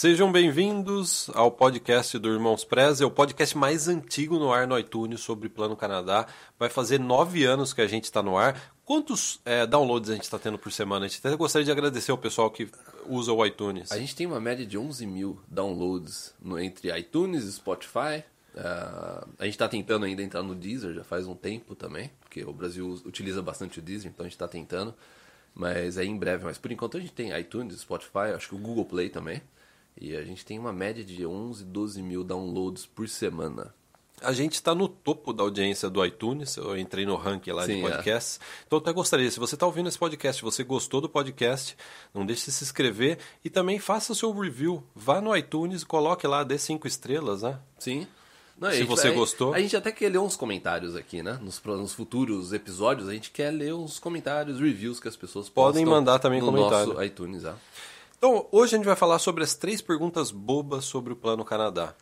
Sejam bem-vindos ao podcast do Irmãos Prez, é o podcast mais antigo no ar no iTunes sobre Plano Canadá. Vai fazer nove anos que a gente está no ar. Quantos é, downloads a gente está tendo por semana? A gente até gostaria de agradecer ao pessoal que usa o iTunes. A gente tem uma média de 11 mil downloads no, entre iTunes e Spotify. Uh, a gente está tentando ainda entrar no Deezer já faz um tempo também, porque o Brasil utiliza bastante o Deezer, então a gente está tentando. Mas é em breve. Mas por enquanto a gente tem iTunes, Spotify, acho que o Google Play também. E a gente tem uma média de 11, 12 mil downloads por semana. A gente está no topo da audiência do iTunes, eu entrei no ranking lá Sim, de é. podcasts. É. Então eu até gostaria, se você está ouvindo esse podcast, você gostou do podcast, não deixe de se inscrever e também faça o seu review. Vá no iTunes e coloque lá, dê cinco estrelas, né? Sim. Não, se gente, você a, gostou. A gente até quer ler uns comentários aqui, né? Nos, nos, futuros episódios, a gente quer ler uns comentários, reviews que as pessoas podem mandar também no comentário. nosso iTunes. Ah. Então, hoje a gente vai falar sobre as três perguntas bobas sobre o Plano Canadá.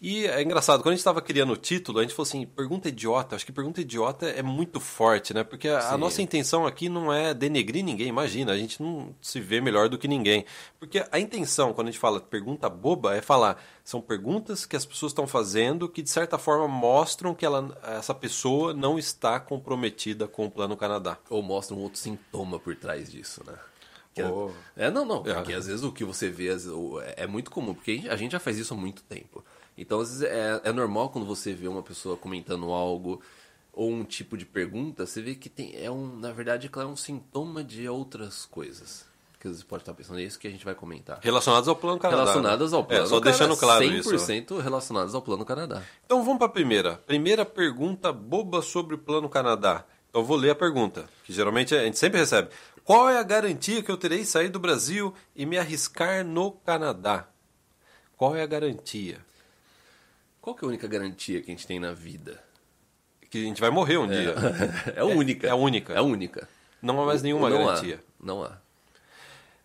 E é engraçado, quando a gente estava criando o título, a gente falou assim, pergunta idiota. Acho que pergunta idiota é muito forte, né? Porque a, a, nossa intenção aqui não é denegrir ninguém, imagina, a gente não se vê melhor do que ninguém. Porque a intenção, quando a gente fala pergunta boba, é falar, são perguntas que as pessoas estão fazendo que, de certa forma, mostram que ela, essa pessoa não está comprometida com o Plano Canadá. Ou mostram um outro sintoma por trás disso, né? Oh. É, não, não, porque é. às vezes o que você vê é muito comum, porque a gente já faz isso há muito tempo. Então, às vezes é, é normal quando você vê uma pessoa comentando algo ou um tipo de pergunta, você vê que tem, é um, na verdade, é um sintoma de outras coisas. Que você pode estar pensando, é isso que a gente vai comentar. Relacionados ao Plano Canadá. Né? Relacionadas ao Plano é, só deixando claro 100% isso. 100% relacionadas ao Plano Canadá. Então vamos para a primeira. Primeira pergunta boba sobre o Plano Canadá. Então vou ler a pergunta, que geralmente a gente sempre recebe. Qual é a garantia que eu terei sair do Brasil e me arriscar no Canadá? Qual é a garantia? Qual que é a única garantia que a gente tem na vida? Que a gente vai morrer um é. dia. É a única. É, a única. É a única. Não há mais nenhuma não garantia. Há. Não há.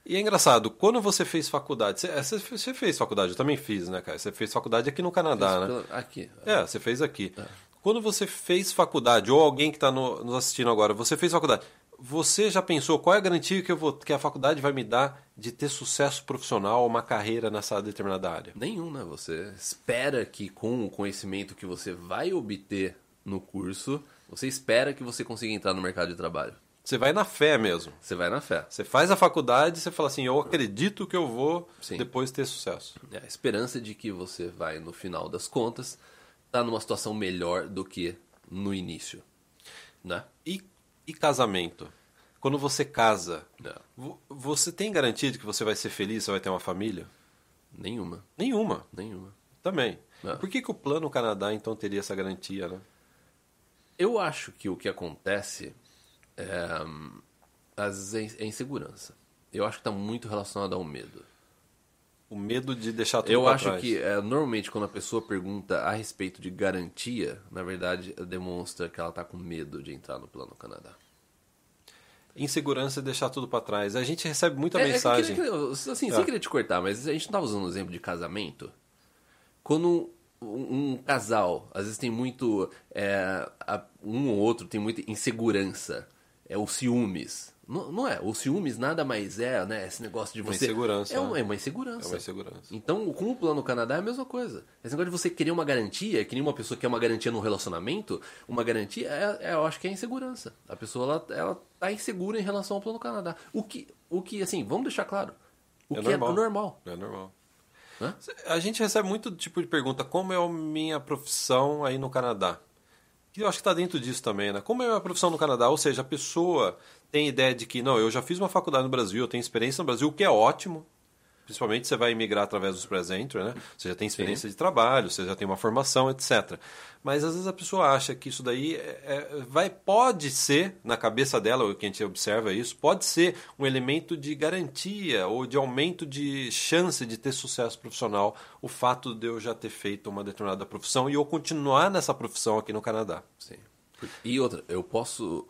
E é engraçado, quando você fez faculdade, você, você, fez faculdade, eu também fiz, né, cara? Você fez faculdade aqui no Canadá, fiz né? Aqui. É, você fez aqui. É. Quando você fez faculdade, ou alguém que está no, nos assistindo agora, você fez faculdade, você já pensou qual é a garantia que, eu vou, que a faculdade vai me dar de ter sucesso profissional, uma carreira nessa determinada área? Nenhum, né? Você espera que com o conhecimento que você vai obter no curso, você espera que você consiga entrar no mercado de trabalho. Você vai na fé mesmo. Você vai na fé. Você faz a faculdade e você fala assim, eu acredito que eu vou Sim. depois ter sucesso. É, a esperança de que você vai, no final das contas, estar tá numa situação melhor do que no início. Né? E e casamento? Quando você casa, você tem garantia de que você vai ser feliz, você vai ter uma família? Nenhuma. Nenhuma? Nenhuma. Também. Não. Por que, que o Plano Canadá, então, teria essa garantia, né? Eu acho que o que acontece é, às vezes é insegurança. Eu acho que está muito relacionado ao medo. O medo de deixar tudo Eu acho trás. que é, normalmente quando a pessoa pergunta a respeito de garantia, na verdade demonstra que ela está com medo de entrar no plano Canadá. Insegurança e deixar tudo para trás. A gente recebe muita é, é mensagem. É, assim, sem querer te cortar, mas a gente não estava usando o exemplo de casamento. Quando um, um casal, às vezes tem muito. É, um ou outro tem muita insegurança. É o ciúmes não, não, é. O ciúmes nada mais é, né? Esse negócio de você. Uma insegurança. É uma, é uma insegurança. É uma insegurança. Então, com o plano Canadá é a mesma coisa. Esse negócio de você querer uma garantia, que nem uma pessoa quer uma garantia num relacionamento, uma garantia, é, é, eu acho que é insegurança. A pessoa, ela, ela tá insegura em relação ao plano Canadá. O que, o que assim, vamos deixar claro. O é que normal. é normal. É normal. Hã? A gente recebe muito tipo de pergunta: como é a minha profissão aí no Canadá? Que eu acho que está dentro disso também, né? Como é a minha profissão no Canadá? Ou seja, a pessoa tem ideia de que, não, eu já fiz uma faculdade no Brasil, eu tenho experiência no Brasil, o que é ótimo. Principalmente você vai emigrar através dos presentes, né? Você já tem experiência Sim. de trabalho, você já tem uma formação, etc. Mas às vezes a pessoa acha que isso daí é, é, vai, pode ser, na cabeça dela, o que a gente observa isso, pode ser um elemento de garantia ou de aumento de chance de ter sucesso profissional, o fato de eu já ter feito uma determinada profissão e eu continuar nessa profissão aqui no Canadá. Sim. E outra, eu posso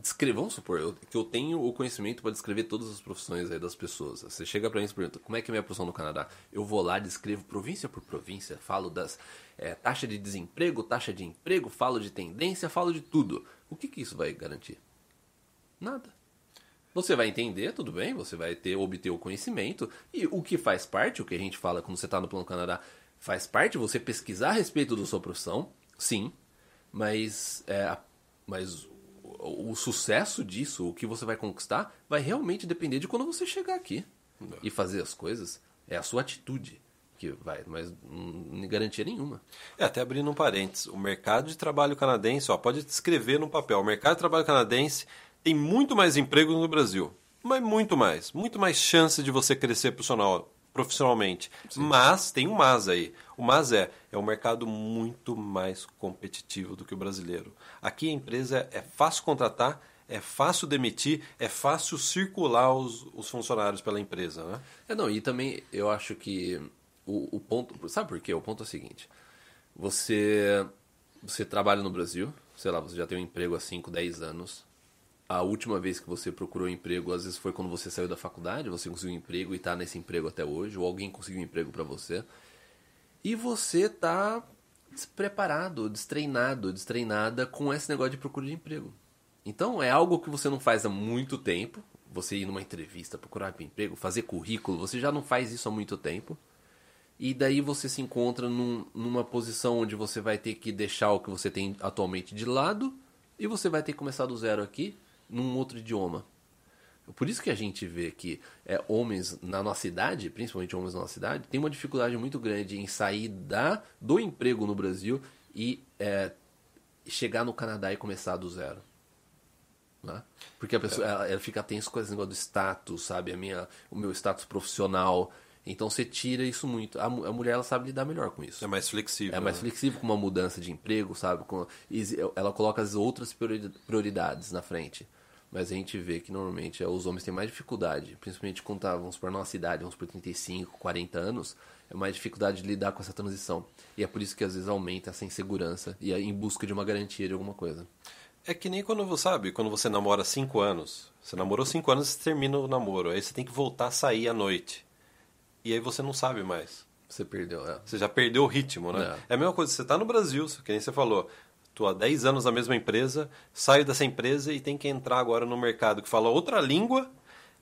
descrever, vamos supor, eu, que eu tenho o conhecimento para descrever todas as profissões das pessoas. Você chega para mim e pergunta, como é que é a minha profissão no Canadá? Eu vou lá, descrevo província por província, falo das é, taxa de desemprego, taxa de emprego, falo de tendência, falo de tudo. O que, que isso vai garantir? Nada. Você vai entender, tudo bem, você vai ter obter o conhecimento e o que faz parte, o que a gente fala quando você está no Plano Canadá, faz parte você pesquisar a respeito da sua profissão, sim, mas, é, mas o, sucesso disso, o que você vai conquistar, vai realmente depender de quando você chegar aqui Não. e fazer as coisas. É a sua atitude que vai, mas não garantia nenhuma. É, até abrindo um parênteses, o mercado de trabalho canadense, ó, pode escrever no papel, o mercado de trabalho canadense tem muito mais emprego no Brasil. Mas muito mais. Muito mais chance de você crescer profissional, profissionalmente. Sim. Mas, tem um mas aí. O mas é, é um mercado muito mais competitivo do que o brasileiro. Aqui a empresa é fácil contratar, é fácil demitir, é fácil circular os, os funcionários pela empresa, né? É, não, e também eu acho que o, o ponto... Sabe por quê? O ponto é o seguinte. Você, você trabalha no Brasil, sei lá, você já tem um emprego há 5, 10 anos a última vez que você procurou emprego, às vezes foi quando você saiu da faculdade, você conseguiu um emprego e está nesse emprego até hoje, ou alguém conseguiu um emprego para você. E você está despreparado, destreinado, destreinada com esse negócio de procura de emprego. Então é algo que você não faz há muito tempo. Você ir numa entrevista, procurar um emprego, fazer currículo, você já não faz isso há muito tempo. E daí você se encontra num, numa posição onde você vai ter que deixar o que você tem atualmente de lado e você vai ter que começar do zero aqui num outro idioma. Por isso que a gente vê que é, homens na nossa idade, principalmente homens na nossa idade, tem uma dificuldade muito grande em sair da, do emprego no Brasil e é, chegar no Canadá e começar do zero. Né? Porque a pessoa ela, ela fica tensa com esse negócio do status, sabe? A minha, o meu status profissional. Então você tira isso muito. A, a, mulher ela sabe lidar melhor com isso. É mais flexível. É mais né? flexível com uma mudança de emprego, sabe? Com, ela coloca as outras prioridades na frente. Mas a gente vê que normalmente é, os homens têm mais dificuldade, principalmente quando tá, vamos por nossa idade, vamos por 35, 40 anos, é mais dificuldade de lidar com essa transição. E é por isso que às vezes aumenta essa insegurança e é em busca de uma garantia de alguma coisa. É que nem quando você sabe, quando você namora 5 anos. Você namorou 5 anos e termina o namoro. Aí você tem que voltar a sair à noite. E aí você não sabe mais. Você perdeu, é. Você já perdeu o ritmo, né? É, é a mesma coisa, você está no Brasil, que nem você falou estou há 10 anos na mesma empresa, saio dessa empresa e tem que entrar agora no mercado que fala outra língua,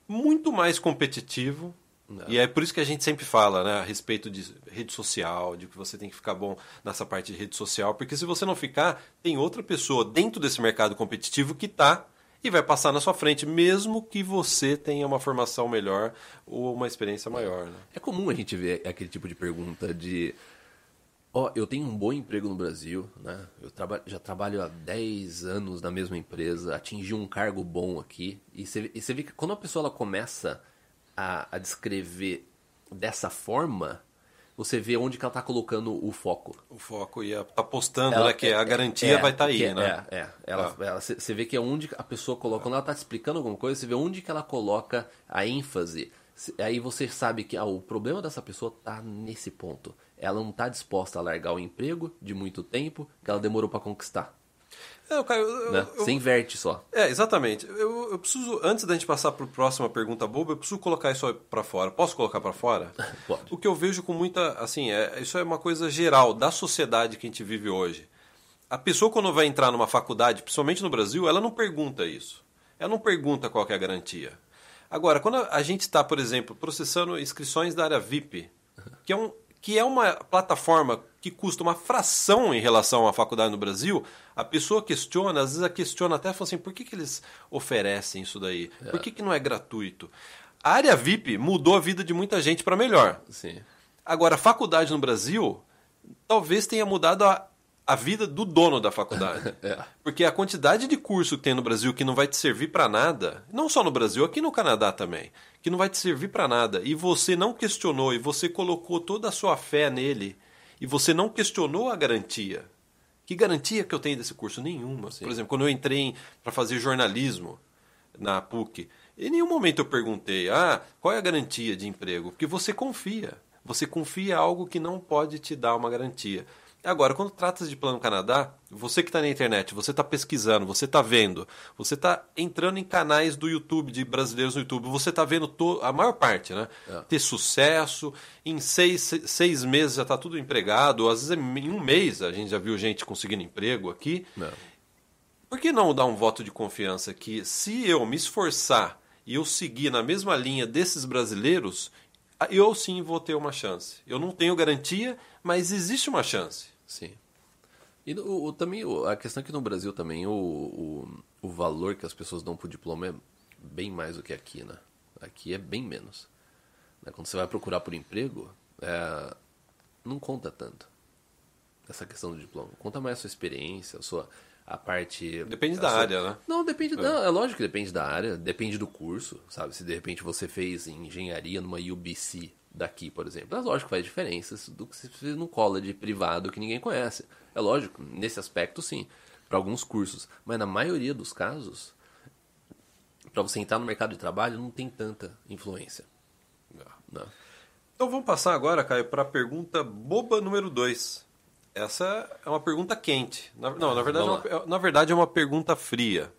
muito mais competitivo. Não. E é por isso que a gente sempre fala né, a respeito de rede social, de que você tem que ficar bom nessa parte de rede social, porque se você não ficar, tem outra pessoa dentro desse mercado competitivo que está e vai passar na sua frente, mesmo que você tenha uma formação melhor ou uma experiência maior. Né? É comum a gente ver aquele tipo de pergunta de Ó, oh, eu tenho um bom emprego no Brasil, né? Eu traba já trabalho há 10 anos na mesma empresa, atingi um cargo bom aqui. E você, vê que quando a pessoa ela começa a, a descrever dessa forma, você vê onde que ela está colocando o foco. O foco e está postando, ela, né? Que é, a garantia é, vai estar tá aí, é, né? É, é. Ela, ah. ela, você vê que é onde a pessoa coloca, quando ela está explicando alguma coisa, você vê onde que ela coloca a ênfase. Aí você sabe que ah, o problema dessa pessoa está nesse ponto ela não está disposta a largar o emprego de muito tempo que ela demorou para conquistar. É, Caio, eu, né? eu, Você inverte só. É, exatamente. Eu, eu preciso, antes da gente passar para a próxima pergunta boba, eu preciso colocar isso para fora. Posso colocar para fora? Pode. O que eu vejo com muita. Assim, é, isso é uma coisa geral da sociedade que a gente vive hoje. A pessoa, quando vai entrar numa faculdade, principalmente no Brasil, ela não pergunta isso. Ela não pergunta qual é a garantia. Agora, quando a gente está, por exemplo, processando inscrições da área VIP, que é um, que é uma plataforma que custa uma fração em relação à faculdade no Brasil, a pessoa questiona, às vezes a questiona até fala assim, por que, que eles oferecem isso daí? Por que, que não é gratuito? A área VIP mudou a vida de muita gente para melhor. Sim. Agora, a faculdade no Brasil talvez tenha mudado a, a vida do dono da faculdade. é. Porque a quantidade de curso que tem no Brasil que não vai te servir para nada, não só no Brasil, aqui no Canadá também, que não vai te servir para nada, e você não questionou, e você colocou toda a sua fé nele, e você não questionou a garantia. Que garantia que eu tenho desse curso? Nenhuma. Sim. Por exemplo, quando eu entrei para fazer jornalismo na PUC, em nenhum momento eu perguntei, ah, qual é a garantia de emprego? Porque você confia. Você confia em algo que não pode te dar uma garantia. Agora, quando trata de Plano Canadá, você que está na internet, você está pesquisando, você está vendo, você está entrando em canais do YouTube, de brasileiros no YouTube, você está vendo a maior parte, né? É. Ter sucesso, em seis, seis meses já está tudo empregado, às vezes em um mês a gente já viu gente conseguindo emprego aqui. É. Por que não dar um voto de confiança que se eu me esforçar e eu seguir na mesma linha desses brasileiros, eu sim vou ter uma chance. Eu não tenho garantia, mas existe uma chance. Sim. E o, o também a questão é que no Brasil também o, o, o valor que as pessoas dão pro diploma é bem mais do que aqui, né? Aqui é bem menos. Né? Quando você vai procurar por emprego, é, não conta tanto essa questão do diploma. Conta mais a sua experiência, a sua a parte. Depende a da sua... área, né? Não, depende. É. É lógico que depende da área, depende do curso, sabe? Se de repente você fez engenharia numa UBC daqui, por exemplo, é lógico que faz diferença do que se fez num college privado que ninguém conhece. É lógico, nesse aspecto sim, para alguns cursos. Mas na maioria dos casos, para você entrar no mercado de trabalho, não tem tanta influência. Não. Então vamos passar agora, Caio, para a pergunta boba número 2. Essa é uma pergunta quente. Na, não, na verdade, é uma, na verdade é uma pergunta fria.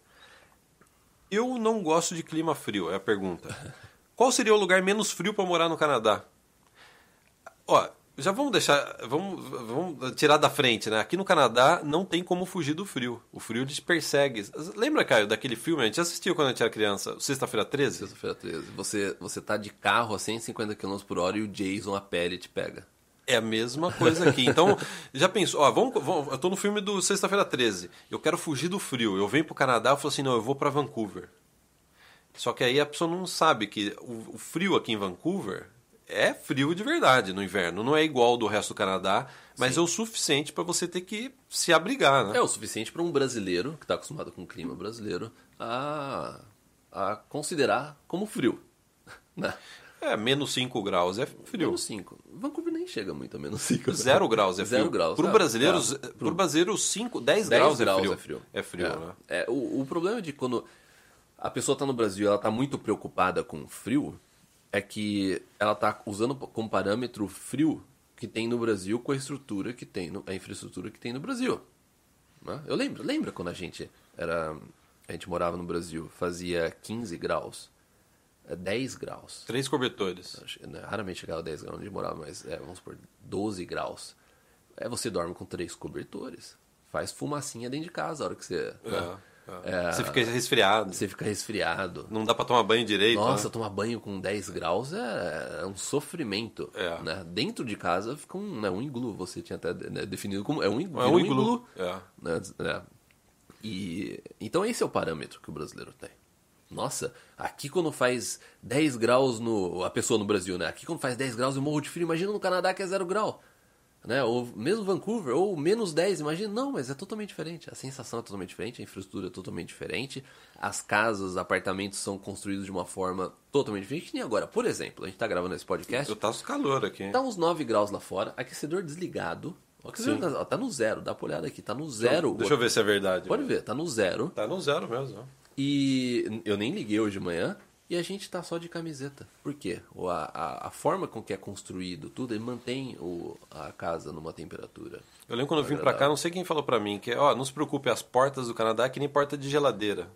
Eu não gosto de clima frio, é a pergunta. Qual seria o lugar menos frio para morar no Canadá? Ó, já vamos deixar, vamos, vamos tirar da frente, né? Aqui no Canadá não tem como fugir do frio. O frio te persegue. Lembra, Caio, daquele filme? A gente assistiu quando a gente era criança, Sexta-feira 13? Sexta-feira 13. Você, você tá de carro a 150 km por hora e o Jason a pele te pega. É a mesma coisa aqui. Então, já pensou, ó, vamos, vamos, eu tô no filme do Sexta-feira 13. Eu quero fugir do frio. Eu venho pro Canadá e falo assim, não, eu vou para Vancouver. Só que aí a pessoa não sabe que o, o frio aqui em Vancouver é frio de verdade no inverno. Não é igual do resto do Canadá, mas Sim. é o suficiente para você ter que se abrigar, né? É o suficiente para um brasileiro, que está acostumado com o clima brasileiro, a, a considerar como frio. Né? É, menos 5 graus é frio. Menos 5. Vancouver nem chega muito a menos 5. Zero graus é frio. Zero graus. Para o brasileiro, é, pro... brasileiro 5, 10, 10 graus, graus é frio. É frio, é frio é. né? É, o, o problema é de quando a pessoa está no Brasil ela está muito preocupada com frio, é que ela está usando como parâmetro o frio que tem no Brasil com a estrutura que tem no, a infraestrutura que tem no Brasil. Né? Eu lembro, lembra quando a gente era a gente morava no Brasil, fazia 15 graus, 10 é, graus. Três cobertores. Né, raramente chegava a 10 graus onde morava, mas é, vamos por 12 graus. É, você dorme com três cobertores. Faz fumacinha dentro de casa a hora que você. É. Né? É, você fica resfriado. Você fica resfriado. Não dá para tomar banho direito. Nossa, né? tomar banho com 10 graus é, é um sofrimento. É. Né? Dentro de casa fica um, né, um iglu. Você tinha até né, definido como. É um iglu. É um iglu. iglu é. Né? É. E, então esse é o parâmetro que o brasileiro tem. Nossa, aqui quando faz 10 graus no. A pessoa no Brasil, né? Aqui quando faz 10 graus eu morro de frio. Imagina no Canadá que é 0 grau né? Ou mesmo Vancouver, ou menos 10, imagina. Não, mas é totalmente diferente. A sensação é totalmente diferente, a infraestrutura é totalmente diferente. As casas, apartamentos são construídos de uma forma totalmente diferente. Nem agora, por exemplo, a gente tá gravando esse podcast. Eu tá calor aqui. Tá uns 9 graus lá fora, aquecedor desligado. O aquecedor tá, tá no zero, dá uma olhada aqui, tá no zero. Deixa eu ver se é verdade. Pode ver, tá no zero. Tá no zero mesmo. E eu nem liguei hoje de manhã. E a gente tá só de camiseta. Por quê? A, a, a forma com que é construído tudo, ele mantém o, a casa numa temperatura. Eu lembro quando eu vim para cá, não sei quem falou para mim, que ó, não se preocupe, as portas do Canadá é que nem porta de geladeira.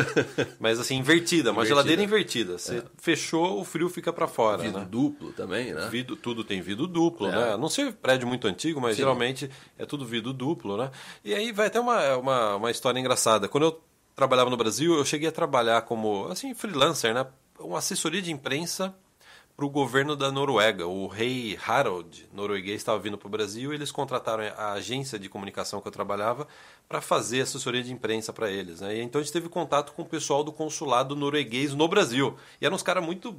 Mas assim, invertida, uma invertida. geladeira invertida. Você é. fechou, o frio fica para fora. Vidro né? duplo também, né? Vidro, tudo tem vidro duplo, é. né? Não sei prédio muito antigo, mas Sim. geralmente é tudo vidro duplo, né? E aí vai até uma, uma, uma história engraçada. Quando eu trabalhava no Brasil, eu cheguei a trabalhar como assim freelancer, né? Uma assessoria de imprensa para o governo da Noruega. O rei Harald, norueguês, estava vindo para o Brasil e eles contrataram a agência de comunicação que eu trabalhava para fazer assessoria de imprensa para eles. Né? E então a gente teve contato com o pessoal do consulado norueguês no Brasil. E eram uns caras muito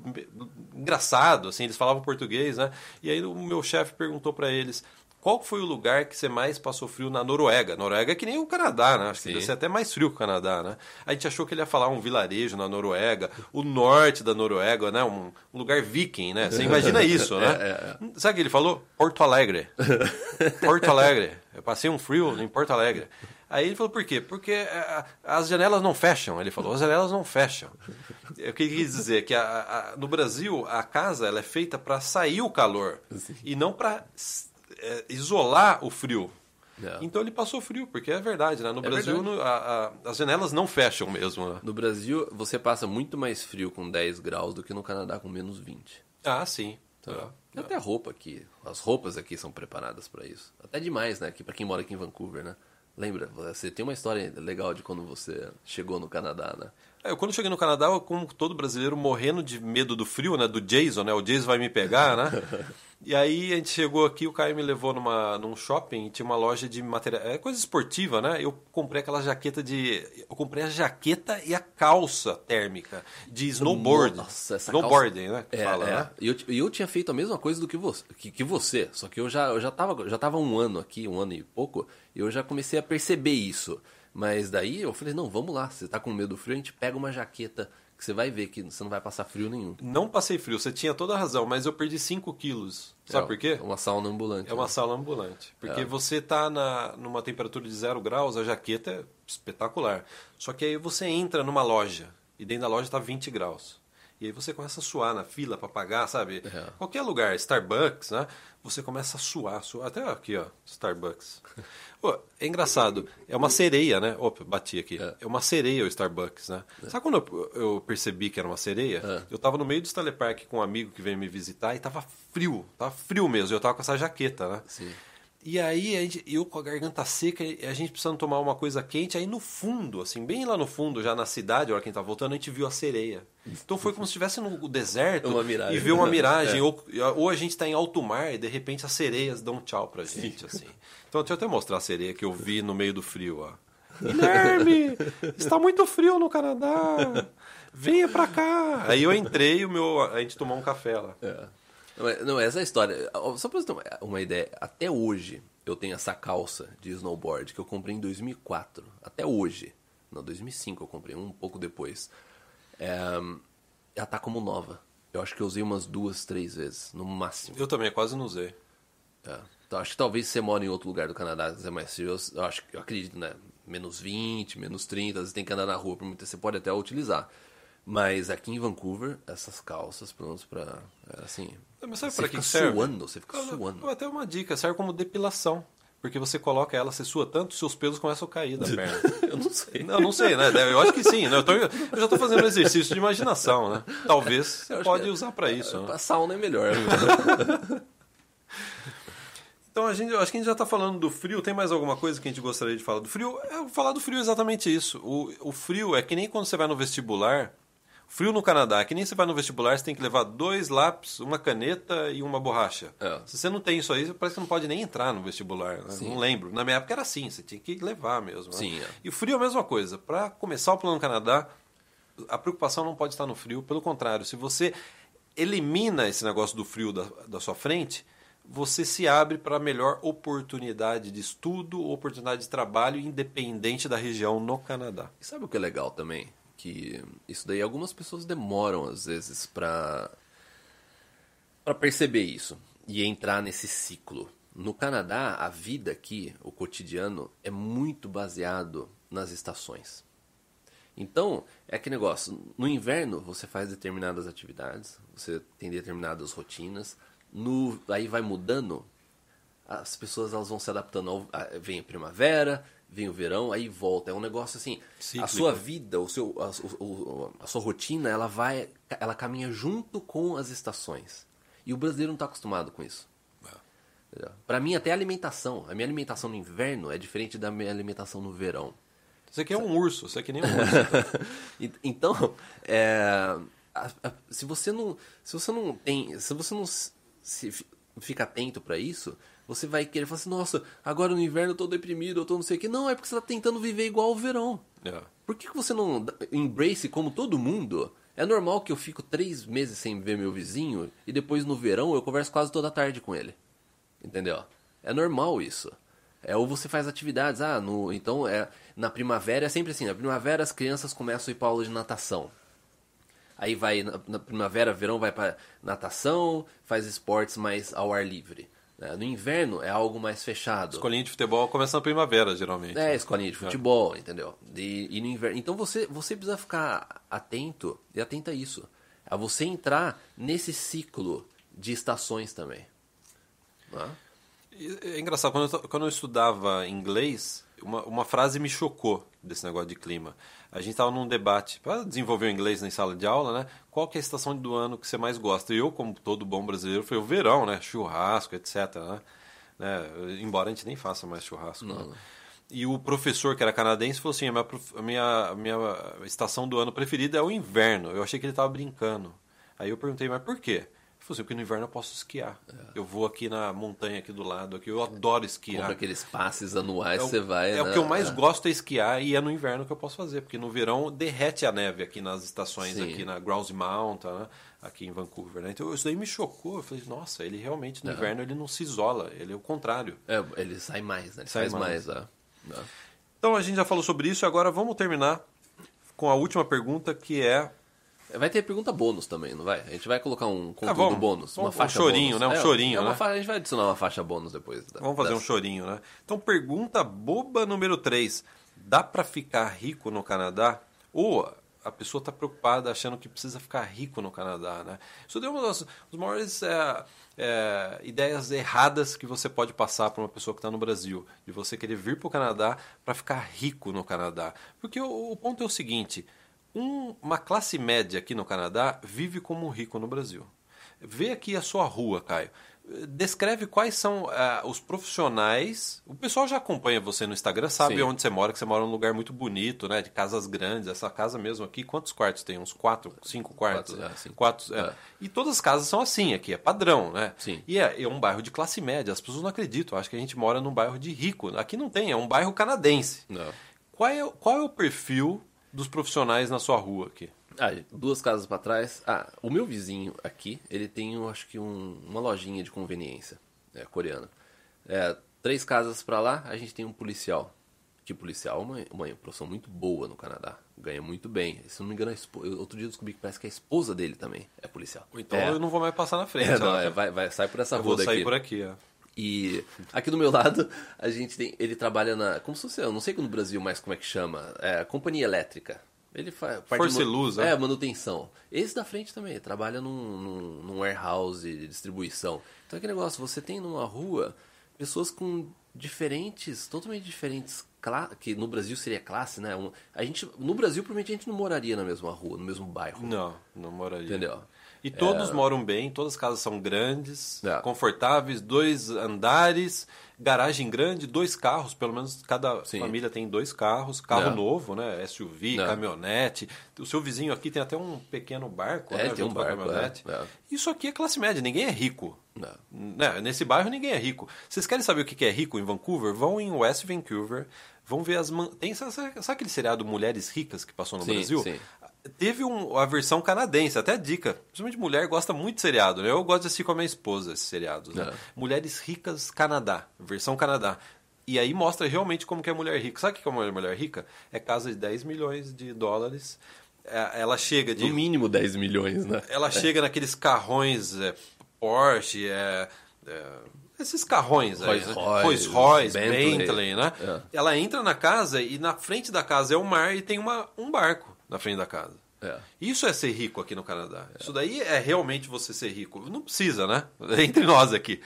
engraçados, assim, eles falavam português, né? E aí o meu chefe perguntou para eles: qual foi o lugar que você mais passou frio na Noruega? Noruega é que nem o Canadá, né? Acho Sim. que deve ser até mais frio que o Canadá, né? A gente achou que ele ia falar um vilarejo na Noruega, o norte da Noruega, né? Um, um lugar viking, né? Você imagina isso, né? É, é, é. Sabe o que ele falou? Porto Alegre. Porto Alegre. Eu passei um frio em Porto Alegre. Aí ele falou, por quê? Porque é, as janelas não fecham. Ele falou, as janelas não fecham. O que ele quis dizer? Que a, a, no Brasil, a casa ela é feita para sair o calor Sim. e não para é, isolar o frio. É. Então ele passou frio, porque é verdade, né? No é Brasil no, a, a, as janelas não fecham mesmo. Né? No Brasil você passa muito mais frio com 10 graus do que no Canadá com menos 20. Ah, sim. Então, é. Até a roupa aqui. As roupas aqui são preparadas para isso. Até demais, né? Aqui, para quem mora aqui em Vancouver, né? Lembra? Você tem uma história legal de quando você chegou no Canadá, né? É, eu quando cheguei no Canadá, eu, como todo brasileiro, morrendo de medo do frio, né? Do Jason, né? O Jason vai me pegar, né? E aí a gente chegou aqui, o Caio me levou numa, num shopping, tinha uma loja de material, é coisa esportiva, né? Eu comprei aquela jaqueta de, eu comprei a jaqueta e a calça térmica de snowboard, Nossa, essa snowboarding, calça... né? É, fala, é. Né? E eu, eu tinha feito a mesma coisa do que você, que, que você, só que eu já eu já tava já tava um ano aqui, um ano e pouco, e eu já comecei a perceber isso. Mas daí eu falei, não, vamos lá, você tá com medo do frio, a gente pega uma jaqueta que você vai ver que você não vai passar frio nenhum. Não passei frio, você tinha toda a razão, mas eu perdi 5 quilos. Sabe é, por quê? É uma sauna ambulante. É uma né? sauna ambulante. Porque é. você tá na, numa temperatura de zero graus, a jaqueta é espetacular. Só que aí você entra numa loja e dentro da loja tá 20 graus. E aí você começa a suar na fila para pagar, sabe? É. Qualquer lugar, Starbucks, né? Você começa a suar, suar. Até aqui, ó, Starbucks. Pô, é engraçado. É uma sereia, né? Opa, bati aqui. É, é uma sereia o Starbucks, né? É. Sabe quando eu, eu, percebi que era uma sereia? É. Eu tava no meio do Stanley Park com um amigo que veio me visitar e tava frio. Tava frio mesmo. Eu tava com essa jaqueta, né? Sim. E aí, a gente, eu com a garganta seca, a gente precisando tomar uma coisa quente. Aí no fundo, assim, bem lá no fundo, já na cidade, a hora que a gente tá voltando, a gente viu a sereia. Então foi como se estivesse no deserto e viu uma miragem. É. Ou, ou a gente está em alto mar e de repente as sereias dão tchau pra gente, Sim. assim. Então deixa eu até mostrar a sereia que eu vi no meio do frio, ó. Guilherme, está muito frio no Canadá. Venha pra cá. Aí eu entrei e o meu, a gente tomou um café lá. É. Não, essa é a história. Só pra você ter uma ideia, até hoje eu tenho essa calça de snowboard que eu comprei em 2004. Até hoje. Não, 2005 eu comprei, um pouco depois. É, ela tá como nova. Eu acho que eu usei umas duas, três vezes, no máximo. Eu também, quase não usei. É. Então acho que talvez você mora em outro lugar do Canadá, é mais frio. Eu acho eu acredito, né? Menos 20, menos 30, às vezes tem que andar na rua por muito você pode até utilizar. Mas aqui em Vancouver, essas calças, pronto pra. É, assim. Mas sabe para que serve? suando, você fica suando. Até uma dica, serve como depilação. Porque você coloca ela, você sua tanto, seus pelos começam a cair da perna. eu não sei. Não, não sei, né? Eu acho que sim. Né? Eu, tô, eu já estou fazendo um exercício de imaginação, né? Talvez você pode usar para isso. Né? A sauna é melhor. então, a gente, acho que a gente já está falando do frio. Tem mais alguma coisa que a gente gostaria de falar do frio? É, falar do frio é exatamente isso. O, o frio é que nem quando você vai no vestibular Frio no Canadá, que nem você vai no vestibular, você tem que levar dois lápis, uma caneta e uma borracha. É. Se você não tem isso aí, parece que não pode nem entrar no vestibular. Né? Não lembro. Na minha época era assim, você tinha que levar mesmo. Né? Sim, é. E o frio é a mesma coisa. Para começar o plano no Canadá, a preocupação não pode estar no frio. Pelo contrário, se você elimina esse negócio do frio da, da sua frente, você se abre para melhor oportunidade de estudo, oportunidade de trabalho, independente da região no Canadá. E sabe o que é legal também? Que isso daí algumas pessoas demoram às vezes para para perceber isso e entrar nesse ciclo. No Canadá, a vida aqui, o cotidiano é muito baseado nas estações. Então, é aquele negócio, no inverno você faz determinadas atividades, você tem determinadas rotinas, no aí vai mudando, as pessoas elas vão se adaptando, ao, vem a primavera, vem o verão, aí volta. É um negócio assim, Cíclico. a sua vida, o seu, a, o, a sua rotina, ela vai, ela caminha junto com as estações. E o brasileiro não está acostumado com isso. É. Para mim, até a alimentação. A minha alimentação no inverno é diferente da minha alimentação no verão. Você aqui é um urso, você aqui nem um urso. então, é, se você não, se você não tem, se você não se, fica atento para isso, você vai querer falar assim, nossa, agora no inverno eu tô deprimido, eu tô não sei o que. Não, é porque você tá tentando viver igual o verão. É. Por que, que você não embrace como todo mundo? É normal que eu fico três meses sem ver meu vizinho e depois no verão eu converso quase toda tarde com ele. Entendeu? É normal isso. É, ou você faz atividades, ah, no, então é na primavera é sempre assim, na primavera as crianças começam a ir para aula de natação. Aí vai na, na primavera, verão vai para natação, faz esportes mais ao ar livre. Né? No inverno é algo mais fechado. Escolinha de futebol começa na primavera, geralmente. É, escolinha de futebol, é. entendeu? E, e, no inverno. Então você, você precisa ficar atento e atenta a isso. A você entrar nesse ciclo de estações também. Né? É engraçado, quando eu, quando eu estudava inglês, uma, uma frase me chocou desse negócio de clima. A gente estava num debate para desenvolver o inglês na sala de aula, né? Qual que é a estação do ano que você mais gosta? E eu, como todo bom brasileiro, foi o verão, né? Churrasco, etc. Né? né? Embora a gente nem faça mais churrasco. Né? E o professor, que era canadense, falou assim: a minha, a minha, a minha estação do ano preferida é o inverno. Eu achei que ele estava brincando. Aí eu perguntei, mas por quê? Falou assim, porque no inverno eu posso esquiar. É. Eu vou aqui na montanha aqui do lado, aqui eu adoro esquiar. Compra aqueles passes anuais, é você vai. É né? o que eu mais é. gosto é esquiar e é no inverno que eu posso fazer, porque no verão derrete a neve aqui nas estações, Sim. aqui na Grouse Mountain, né? aqui em Vancouver. Né? Então isso daí me chocou. Eu falei, nossa, ele realmente no inverno ele não se isola, ele é o contrário. É, ele sai mais, né? Ele sai faz mais. mais é. Então a gente já falou sobre isso, agora vamos terminar com a última pergunta que é Vai ter pergunta bônus também, não vai? A gente vai colocar um conteúdo ah, vamos, bônus, uma faixa um chorinho, bônus. né? Um é, chorinho, é né? Fa... A gente vai adicionar uma faixa bônus depois. Da, vamos fazer das... um chorinho, né? Então, pergunta boba número 3. Dá para ficar rico no Canadá? Ou a pessoa está preocupada achando que precisa ficar rico no Canadá, né? Isso deu uma das, das maiores é, é, ideias erradas que você pode passar para uma pessoa que está no Brasil, de você querer vir para o Canadá para ficar rico no Canadá. Porque o, o ponto é o seguinte um, uma classe média aqui no Canadá vive como um rico no Brasil. Vê aqui a sua rua, Caio. Descreve quais são uh, os profissionais. O pessoal já acompanha você no Instagram, sabe Sim. onde você mora, que você mora num lugar muito bonito, né? De casas grandes. Essa casa mesmo aqui, quantos quartos tem? Uns quatro, cinco quartos? Quatro, é, cinco. Quatro, é. É. E todas as casas são assim aqui, é padrão, né? Sim. E é, é um bairro de classe média. As pessoas não acreditam, acho que a gente mora num bairro de rico. Aqui não tem, é um bairro canadense. Não. Qual é, qual é o perfil dos profissionais na sua rua aqui? Ah, duas casas para trás. Ah, o meu vizinho aqui, ele tem, acho que um, uma lojinha de conveniência é, coreana. É, três casas para lá, a gente tem um policial. Que policial é uma, uma profissão muito boa no Canadá. Ganha muito bem. Se não me engano, outro dia eu descobri que parece que a esposa dele também é policial. Então é. eu não vou mais passar na frente. É, não, é, vai, vai, sai por essa eu rua vou sair por aqui, é. E aqui do meu lado, a gente tem. Ele trabalha na. Como se fosse. Eu não sei no Brasil mais como é que chama. É, companhia elétrica. Ele faz. Força e luz, né? É, manutenção. Esse da frente também, trabalha num, num, num warehouse de distribuição. Então é que negócio, você tem numa rua pessoas com diferentes, totalmente diferentes que no Brasil seria classe, né? A gente, no Brasil, provavelmente a gente não moraria na mesma rua, no mesmo bairro. Não, não moraria. Entendeu? E todos é... moram bem, todas as casas são grandes, é. confortáveis, dois andares, garagem grande, dois carros, pelo menos cada Sim. família tem dois carros, carro é. novo, né? SUV, é. caminhonete. O seu vizinho aqui tem até um pequeno barco, é, né? Tem um barco, caminhonete. É, Isso aqui é classe média, ninguém é rico. Né? Nesse bairro ninguém é rico. Vocês querem saber o que é rico em Vancouver? Vão em West Vancouver, vão ver as. Man... Tem, sabe, sabe, aquele seriado Mulheres Ricas que passou no sim, Brasil? Sim. Teve um, a versão canadense, até dica. Principalmente mulher gosta muito de seriado, né? Eu gosto de assistir com a minha esposa esses seriados. Né? É. Mulheres Ricas Canadá, versão Canadá. E aí mostra realmente como que é mulher rica. Sabe o que é uma mulher rica? É casa de 10 milhões de dólares. É, ela chega de. No mínimo 10 milhões, né? Ela é. chega naqueles carrões é, Porsche, é, é esses carrões Rolls né? Royce, Royce Bentley, Bentley né? É. Ela entra na casa e na frente da casa é o mar e tem uma, um barco na frente da casa. É. Isso é ser rico aqui no Canadá. É. Isso daí é realmente você ser rico. Não precisa, né? Entre nós aqui.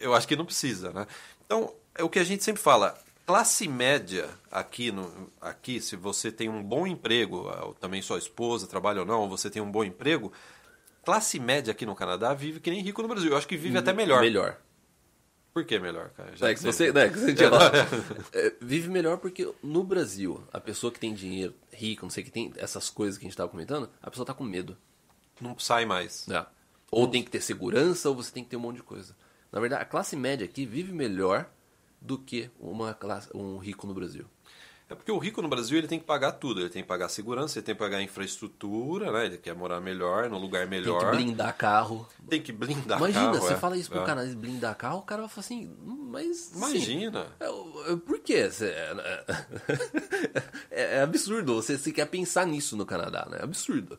Eu acho que não precisa, né? Então, é o que a gente sempre fala. Classe média aqui, no, aqui, se você tem um bom emprego, também sua esposa trabalha ou não, você tem um bom emprego, classe média aqui no Canadá vive que nem rico no Brasil. Eu acho que vive até melhor. Melhor. Por que melhor, cara? Já é que você, né, que você é, vive melhor porque no Brasil, a pessoa que tem dinheiro, rico, não sei que tem essas coisas que a gente estava comentando, a pessoa está com medo. Não sai mais. É. Ou tem que ter segurança, ou você tem que ter um monte de coisa. Na verdade, a classe média aqui vive melhor do que uma classe, um rico no Brasil. É porque o rico no Brasil ele tem que pagar tudo. Ele tem que pagar segurança, ele tem que pagar infraestrutura, né? Ele quer morar melhor, num lugar melhor. Tem que blindar carro. Tem que blindar Imagina, carro. Imagina, você é. fala isso pro é. cara, blindar carro, o cara vai falar assim, mas... Imagina. Sim, por quê? É, é, absurdo, você, você quer pensar nisso no Canadá, né? É absurdo.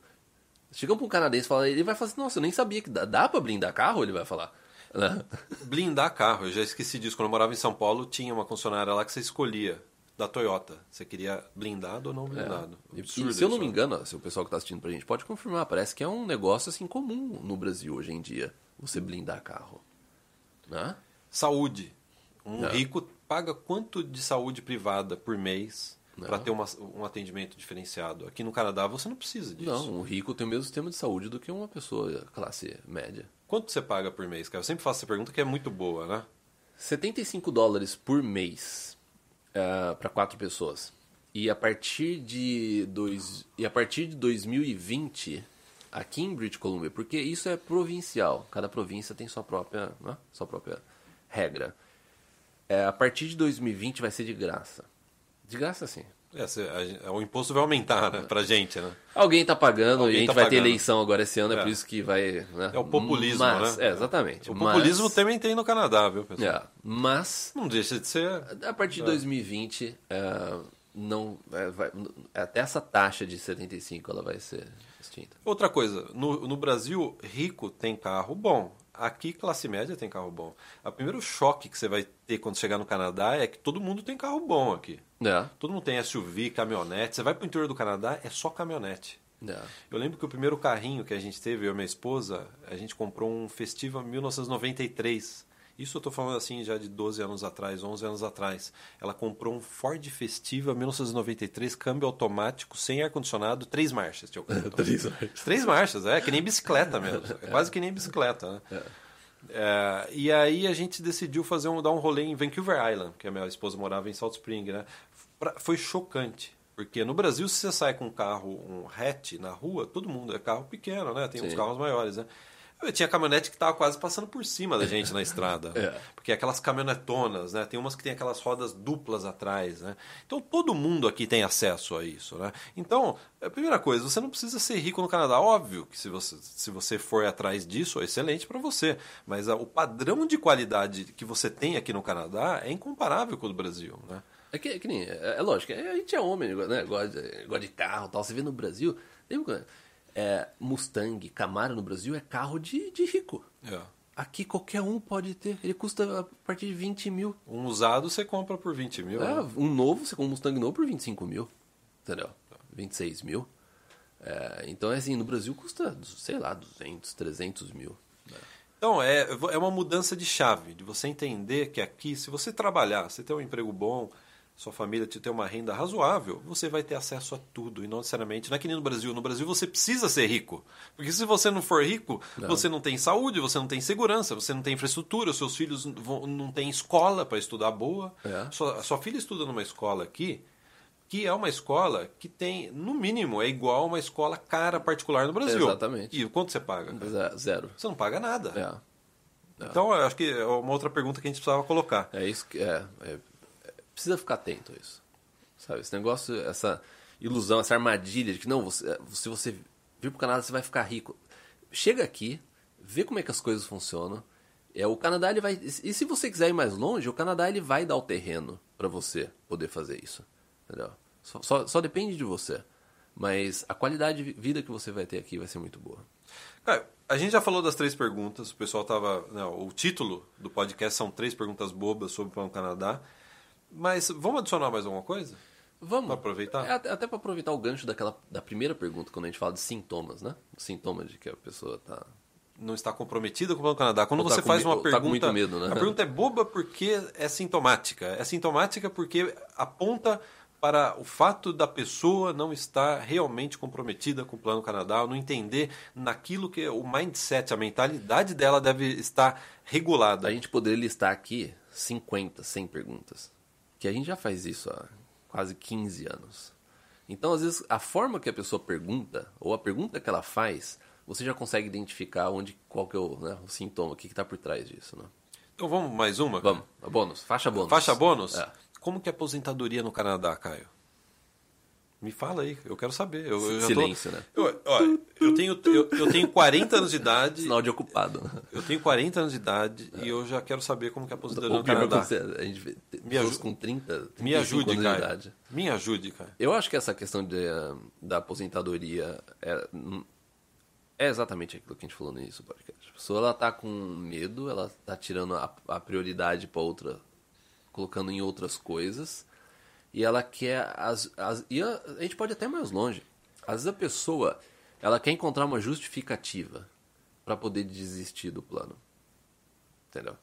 Chegamos pra um canadense e fala, ele vai falar assim, nossa, eu nem sabia que dá, dá pra blindar carro, ele vai falar. Né? Blindar carro, eu já esqueci disso. Quando eu morava em São Paulo, tinha uma concessionária lá que você escolhia da Toyota. Você queria blindado ou não blindado. É. E, se eu não me engano, se o pessoal que está assistindo pra gente pode confirmar, parece que é um negócio assim comum no Brasil hoje em dia, você blindar carro. Né? Saúde. Um é. rico paga quanto de saúde privada por mês para ter uma, um atendimento diferenciado? Aqui no Canadá você não precisa disso. Não, um rico tem o mesmo sistema de saúde do que uma pessoa classe média. Quanto você paga por mês, cara? Eu sempre faço essa pergunta que é muito boa, né? 75 dólares por mês uh, para quatro pessoas. E a partir de dois, e a partir de 2020 aqui em British Columbia, porque isso é provincial, cada província tem sua própria, né? sua própria regra. É, a partir de 2020 vai ser de graça. De graça sim. É, a, o imposto vai aumentar, né, pra gente, né? Alguém tá pagando Alguém e a gente tá vai pagando. ter eleição agora esse ano, é, é por isso que vai. Né? É o populismo, mas, né? É, exatamente. O populismo mas... também tem no Canadá, viu, pessoal? É, mas. Não deixa de ser. A partir de 2020, é, não, é, vai, até essa taxa de 75 ela vai ser extinta. Outra coisa, no, no Brasil, rico tem carro bom. Aqui, classe média tem carro bom. O primeiro choque que você vai ter quando chegar no Canadá é que todo mundo tem carro bom aqui. É. Todo mundo tem SUV, caminhonete. Você vai para o interior do Canadá, é só caminhonete. É. Eu lembro que o primeiro carrinho que a gente teve, eu e minha esposa, a gente comprou um Festiva 1993. Isso eu estou falando assim já de 12 anos atrás, 11 anos atrás. Ela comprou um Ford Festiva 1993, câmbio automático, sem ar-condicionado, três marchas. três marchas. Três marchas, é, que nem bicicleta mesmo. É quase que nem bicicleta, né? É. É, e aí a gente decidiu fazer um, dar um rolê em Vancouver Island, que a minha esposa morava em Salt Spring, né? Pra, foi chocante. Porque no Brasil, se você sai com um carro, um hatch na rua, todo mundo é carro pequeno, né? Tem Sim. uns carros maiores, né? Eu tinha caminhonete que estava quase passando por cima da gente na estrada. É. Porque aquelas caminhonetonas, né? Tem umas que tem aquelas rodas duplas atrás, né? Então todo mundo aqui tem acesso a isso, né? Então, a primeira coisa, você não precisa ser rico no Canadá. Óbvio que se você, se você for atrás disso, é excelente para você. Mas a, o padrão de qualidade que você tem aqui no Canadá é incomparável com o do Brasil, né? É que, é que nem, é, é lógico, a gente é homem, né? Gosta, gosta de carro tal. Você vê no Brasil, lembra é, Mustang, Camaro no Brasil é carro de, de rico. É. Aqui qualquer um pode ter. Ele custa a partir de 20 mil. Um usado você compra por 20 mil. É, né? Um novo, você compra um Mustang novo por 25 mil. Entendeu? 26 mil. É, então, é assim, no Brasil custa, sei lá, 200, 300 mil. Né? Então, é, é uma mudança de chave, de você entender que aqui, se você trabalhar, você ter um emprego bom, sua família te ter uma renda razoável, você vai ter acesso a tudo. E não necessariamente, não é que nem no Brasil. No Brasil você precisa ser rico. Porque se você não for rico, não. você não tem saúde, você não tem segurança, você não tem infraestrutura, seus filhos vão, não têm escola para estudar boa. É. Sua, sua filha estuda numa escola aqui, que é uma escola que tem, no mínimo, é igual a uma escola cara particular no Brasil. Exatamente. E quanto você paga? Cara? Zero. Você não paga nada. É. É. Então, acho que é uma outra pergunta que a gente precisava colocar. É isso que é, é precisa ficar atento a isso. Sabe? Esse negócio, essa ilusão, essa armadilha de que não, você, se você vir pro Canadá, você vai ficar rico. Chega aqui, vê como é que as coisas funcionam. É, o Canadá ele vai. E se você quiser ir mais longe, o Canadá ele vai dar o terreno para você poder fazer isso. Entendeu? Só, só, só, depende de você. Mas a qualidade de vida que você vai ter aqui vai ser muito boa. Cara, a gente já falou das três perguntas. O pessoal tava. Não, o título do podcast são três perguntas bobas sobre o Canadá. Mas vamos adicionar mais alguma coisa? Vamos. Para aproveitar? É, até para aproveitar o gancho daquela, da primeira pergunta, quando a gente fala de sintomas, né? Sintomas de que a pessoa está não está comprometida com o Canadá. Quando tá você faz uma pergunta, tá com muito medo, né? a pergunta é boba porque é sintomática. É sintomática porque aponta para o fato da pessoa não estar realmente comprometida com o Plano Canadá, não entender naquilo que o mindset, a mentalidade dela deve estar regulada. A gente poderia listar aqui 50, 100 perguntas que a gente já faz isso há quase 15 anos. Então, às vezes, a forma que a pessoa pergunta, ou a pergunta que ela faz, você já consegue identificar onde, qual que é o, né, o sintoma, o que está por trás disso. Né? Então vamos mais uma? Vamos, a bônus, faixa bônus. Faixa bônus? É. Como que é aposentadoria no Canadá, Caio? Me fala aí, eu quero saber. Eu, eu Silêncio, tô... né? Eu, ó, eu, tenho, eu, eu, tenho 40 anos de idade. Sinal de ocupado. Eu tenho 40 anos de idade é. e eu já quero saber como que é a aposentadoria no Canadá. A gente vê me ajude, com 30, me ajude, anos cara. de idade. Me ajude, cara. Eu acho que essa questão de, da aposentadoria é, é exatamente aquilo que a gente falou no início do podcast. A pessoa ela tá com medo, ela tá tirando a, a prioridade para outra, colocando em outras coisas e ela quer as, as e a, a, gente pode até mais longe. Às vezes a pessoa ela quer encontrar uma justificativa para poder desistir do plano. Entendeu?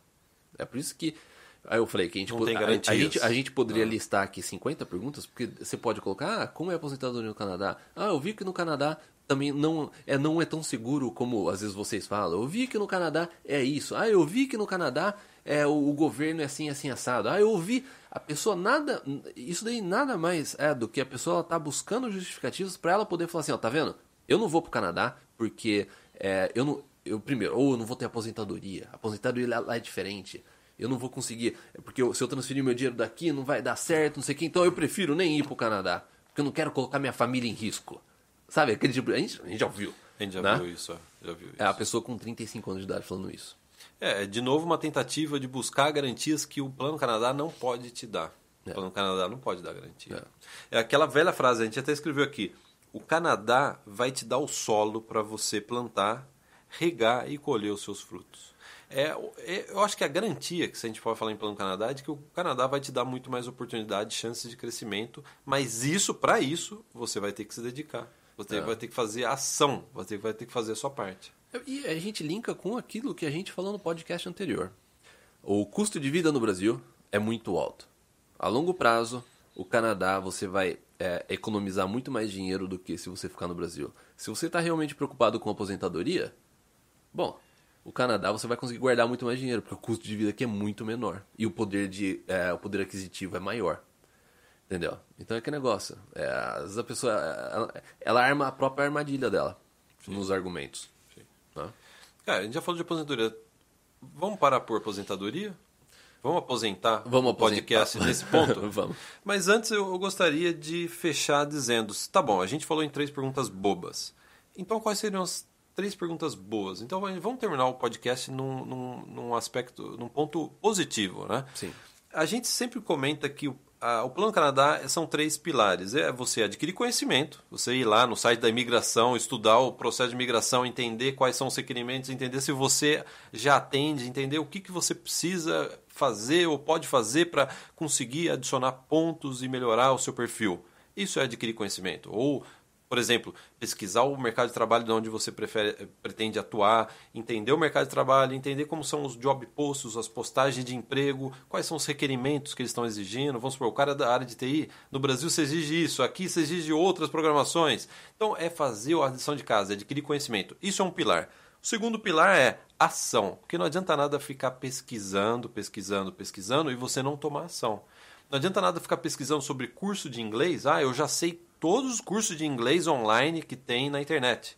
É por isso que aí eu falei que a gente, a, a, gente, a gente poderia Não. listar aqui 50 perguntas, porque você pode colocar, ah, como é aposentadoria no Canadá? Ah, eu vi que no Canadá também não é, não é tão seguro como às vezes vocês falam. Eu vi que no Canadá é isso. Ah, eu vi que no Canadá é, o, o governo é assim, assim, assado. Ah, eu vi. A pessoa nada. Isso daí nada mais é do que a pessoa tá buscando justificativos para ela poder falar assim: ó, tá vendo? Eu não vou pro Canadá porque é, eu não. Eu, primeiro, ou eu não vou ter aposentadoria. A aposentadoria lá, lá é diferente. Eu não vou conseguir. Porque eu, se eu transferir meu dinheiro daqui, não vai dar certo, não sei o que. Então eu prefiro nem ir pro Canadá. Porque eu não quero colocar minha família em risco. Sabe? Aquele tipo. A gente, a gente já ouviu. A gente já né? viu isso, já viu isso. É a pessoa com 35 anos de idade falando isso. É, de novo, uma tentativa de buscar garantias que o Plano Canadá não pode te dar. É. O Plano Canadá não pode dar garantia. É. é aquela velha frase, a gente até escreveu aqui. O Canadá vai te dar o solo para você plantar, regar e colher os seus frutos. É, é, eu acho que a garantia que a gente pode falar em Plano Canadá é de que o Canadá vai te dar muito mais oportunidade, chances de crescimento, mas isso, para isso, você vai ter que se dedicar. Você é. vai ter que fazer ação, você vai ter que fazer a sua parte. E a gente linka com aquilo que a gente falou no podcast anterior. O custo de vida no Brasil é muito alto. A longo prazo, o Canadá você vai é, economizar muito mais dinheiro do que se você ficar no Brasil. Se você está realmente preocupado com aposentadoria, bom, o Canadá você vai conseguir guardar muito mais dinheiro, porque o custo de vida aqui é muito menor e o poder, de, é, o poder aquisitivo é maior. Entendeu? Então é que negócio. É, às vezes a pessoa ela, ela arma a própria armadilha dela Sim. nos argumentos. Né? Cara, a gente já falou de aposentadoria. Vamos parar por aposentadoria? Vamos aposentar Vamos o podcast nesse ponto? Vamos. Mas antes eu gostaria de fechar dizendo: tá bom, a gente falou em três perguntas bobas. Então quais seriam as três perguntas boas? Então vamos terminar o podcast num, num, num aspecto, num ponto positivo, né? Sim. A gente sempre comenta que o o Plano Canadá são três pilares. É você adquirir conhecimento, você ir lá no site da imigração, estudar o processo de imigração, entender quais são os requerimentos, entender se você já atende, entender o que, que você precisa fazer ou pode fazer para conseguir adicionar pontos e melhorar o seu perfil. Isso é adquirir conhecimento. Ou por exemplo, pesquisar o mercado de trabalho de onde você prefere, pretende atuar, entender o mercado de trabalho, entender como são os job posts, as postagens de emprego, quais são os requerimentos que eles estão exigindo. Vamos supor, o cara da área de TI, no Brasil você exige isso, aqui você exige outras programações. Então, é fazer a lição de casa, é adquirir conhecimento. Isso é um pilar. O segundo pilar é ação, porque não adianta nada ficar pesquisando, pesquisando, pesquisando e você não tomar ação. Não adianta nada ficar pesquisando sobre curso de inglês. Ah, eu já sei todos os cursos de inglês online que tem na internet.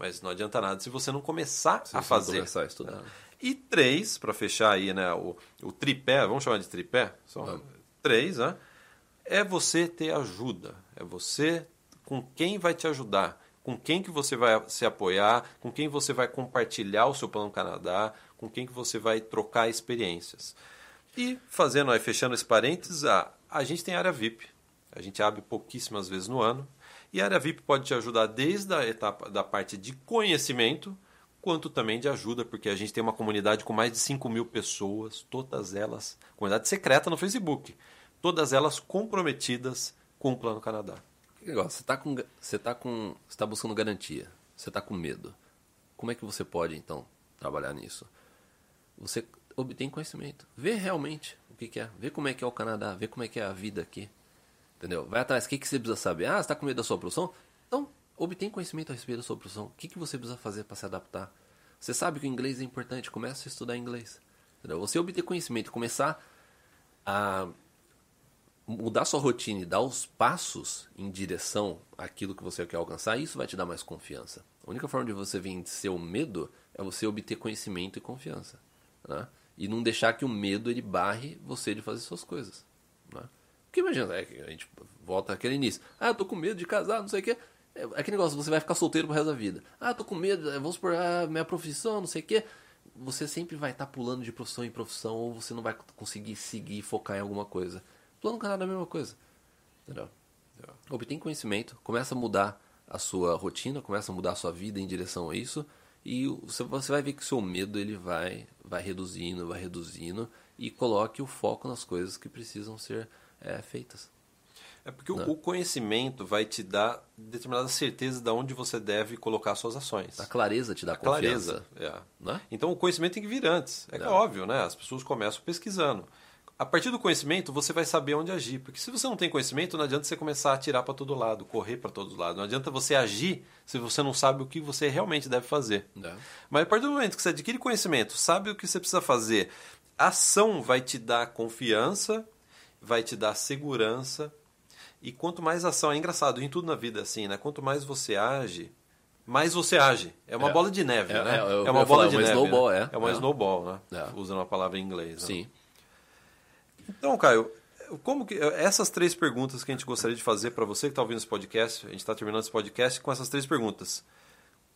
Mas não adianta nada se você não começar se a fazer. começar a estudar. E três, para fechar aí né, o, o tripé, vamos chamar de tripé? Só três, né? É você ter ajuda. É você com quem vai te ajudar, com quem que você vai se apoiar, com quem você vai compartilhar o seu plano Canadá, com quem que você vai trocar experiências. E fazendo aí, fechando esse parênteses, a, a gente tem área VIP. A gente abre pouquíssimas vezes no ano. E a área VIP pode te ajudar desde a etapa da parte de conhecimento, quanto também de ajuda, porque a gente tem uma comunidade com mais de 5 mil pessoas, todas elas, comunidade secreta no Facebook, todas elas comprometidas com o Plano Canadá. Que legal, você está com, você tá com, você tá buscando garantia, você está com medo. Como é que você pode então trabalhar nisso? Você obtém conhecimento, vê realmente o que, que é, vê como é que é o Canadá, vê como é que é a vida aqui. Entendeu? Vai atrás. O que, que você precisa saber? Ah, você está com medo da sua profissão? Então, obtém conhecimento a respeito da sua profissão. O que, que você precisa fazer para se adaptar? Você sabe que o inglês é importante, comece a estudar inglês. Entendeu? Você obter conhecimento, começar a mudar sua rotina e dar os passos em direção àquilo que você quer alcançar, isso vai te dar mais confiança. A única forma de você vencer o medo é você obter conhecimento e confiança. Né? E não deixar que o medo ele barre você de fazer suas coisas. Né? Porque imagina, é, a gente volta àquele início. Ah, tô com medo de casar, não sei o quê. É aquele negócio, você vai ficar solteiro pro resto da vida. Ah, tô com medo, é, vamos supor, ah, minha profissão, não sei o quê. Você sempre vai estar tá pulando de profissão em profissão ou você não vai conseguir seguir focar em alguma coisa. Plano Canadá é a mesma coisa. Entendeu? É. Obtém conhecimento, começa a mudar a sua rotina, começa a mudar a sua vida em direção a isso e você vai ver que o seu medo ele vai, vai reduzindo, vai reduzindo e coloque o foco nas coisas que precisam ser é, feitas. É porque o né? conhecimento vai te dar determinada certeza de onde você deve colocar suas ações. A clareza te dá a confiança. clareza, é. Né? Então o conhecimento tem que vir antes. É, é óbvio, né? As pessoas começam pesquisando. a partir do conhecimento, você vai saber onde agir. Porque se você não tem conhecimento, não adianta você começar a atirar para todo lado, correr para todos lados. Não adianta você agir se você não sabe o que você realmente deve fazer. É. Mas a partir do momento que você adquire conhecimento, sabe o que você precisa fazer, a ação vai te dar confiança, vai te dar segurança. E quanto mais ação, é engraçado, em tudo na vida assim, né? Quanto mais você age, mais você age. É uma é. bola de neve, é, né? É, é uma bola falar, de uma neve. Snowball, né? é. é uma snowball, né? É. Usando uma palavra em inglês. Né? Sim. Então, Caio, como que essas três perguntas que a gente gostaria de fazer para você que está ouvindo esse podcast, a gente está terminando esse podcast com essas três perguntas.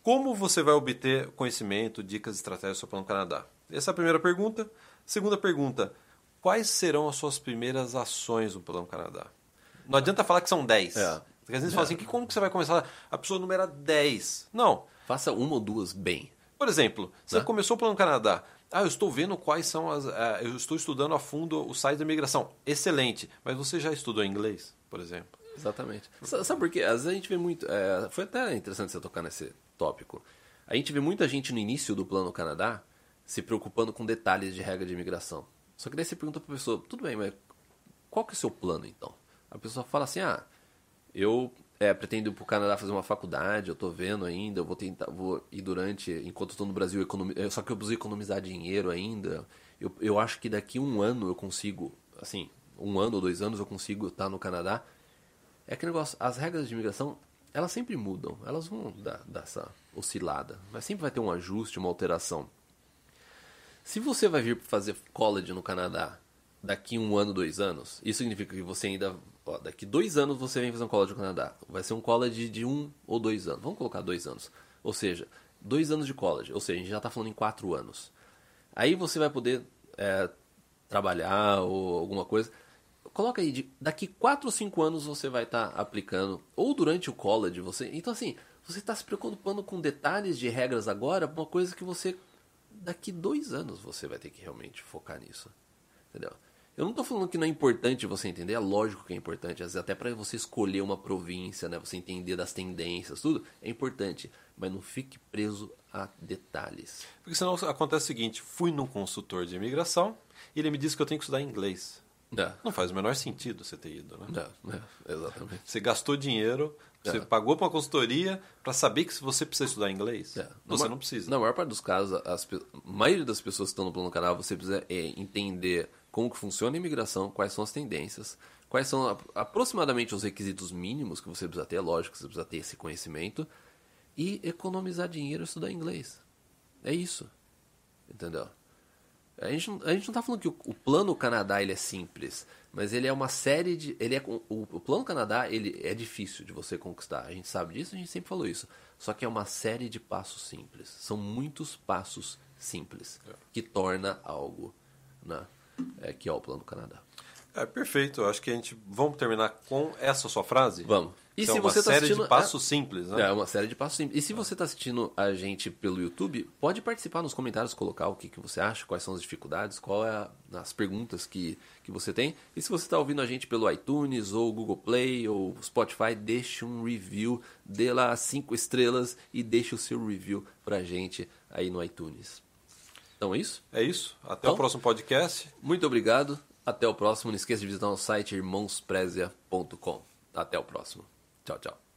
Como você vai obter conhecimento, dicas, estratégias sobre o Plano Canadá? Essa é a primeira pergunta. Segunda pergunta, quais serão as suas primeiras ações no Plano Canadá? Não adianta falar que são 10. É. Porque às vezes é. fala assim, que como que você vai começar? A pessoa numera 10. Não. Faça uma ou duas bem. Por exemplo, você né? começou o Plano Canadá. Ah, eu estou vendo quais são as. Uh, eu estou estudando a fundo o site da imigração. Excelente. Mas você já estudou inglês, por exemplo? Exatamente. Sabe por quê? Às vezes a gente vê muito. É, foi até interessante você tocar nesse tópico. A gente vê muita gente no início do Plano Canadá se preocupando com detalhes de regra de imigração. Só que daí você pergunta para a pessoa: tudo bem, mas qual que é o seu plano então? A pessoa fala assim: ah, eu é, pretendo ir para o Canadá fazer uma faculdade, eu estou vendo ainda, eu vou tentar, vou ir durante, enquanto estou no Brasil, economi, é, só que eu preciso economizar dinheiro ainda. Eu, eu acho que daqui um ano eu consigo, assim, um ano ou dois anos eu consigo estar no Canadá. É que negócio, as regras de imigração, elas sempre mudam, elas vão dar, dar essa oscilada, mas sempre vai ter um ajuste, uma alteração. Se você vai vir fazer college no Canadá daqui um ano, dois anos, isso significa que você ainda ó, daqui dois anos você vem fazer um college no Canadá. Vai ser um college de um ou dois anos. Vamos colocar dois anos. Ou seja, dois anos de college. Ou seja, a gente já está falando em quatro anos. Aí você vai poder é, trabalhar ou alguma coisa. Coloca aí, de, daqui quatro ou cinco anos você vai estar tá aplicando. Ou durante o college, você. Então assim, você está se preocupando com detalhes de regras agora, uma coisa que você. Daqui dois anos você vai ter que realmente focar nisso. Entendeu? Eu não estou falando que não é importante você entender, é lógico que é importante, até para você escolher uma província, né, você entender das tendências, tudo, é importante, mas não fique preso a detalhes. Porque senão acontece o seguinte, fui num consultor de imigração e ele me disse que eu tenho que estudar inglês. É. Não faz o menor sentido você ter ido, né? É, é, exatamente. Você gastou dinheiro, você é. pagou para uma consultoria para saber que você precisa estudar inglês. É. Você não precisa. Na maior parte dos casos, as, a maioria das pessoas que estão no plano canal, você precisa entender como que funciona a imigração, quais são as tendências, quais são aproximadamente os requisitos mínimos que você precisa ter, lógico você precisa ter esse conhecimento, e economizar dinheiro e estudar inglês. É isso. Entendeu? A gente, a gente não está falando que o, o, plano Canadá ele é simples, mas ele é uma série de. Ele é, o, o plano Canadá ele é difícil de você conquistar. A gente sabe disso, a gente sempre falou isso. Só que é uma série de passos simples. São muitos passos simples é. que torna algo. Né? é, que é o Plano Canadá. É perfeito. Eu acho que a gente vamos terminar com essa sua frase. Vamos. E então, se você está assistindo de passos é, simples, né? É uma série de passos simples. E se você está assistindo a gente pelo YouTube, pode participar nos comentários, colocar o que, que você acha, quais são as dificuldades, qual é a, as perguntas que, que você tem. E se você está ouvindo a gente pelo iTunes ou Google Play ou Spotify, deixe um review, dê lá cinco estrelas e deixe o seu review a gente aí no iTunes. Então é isso? É isso. Até então, o próximo podcast. Muito obrigado. Até o próximo. Não esqueça de visitar o site irmãosprezia.com. Até o próximo. Tchau, tchau.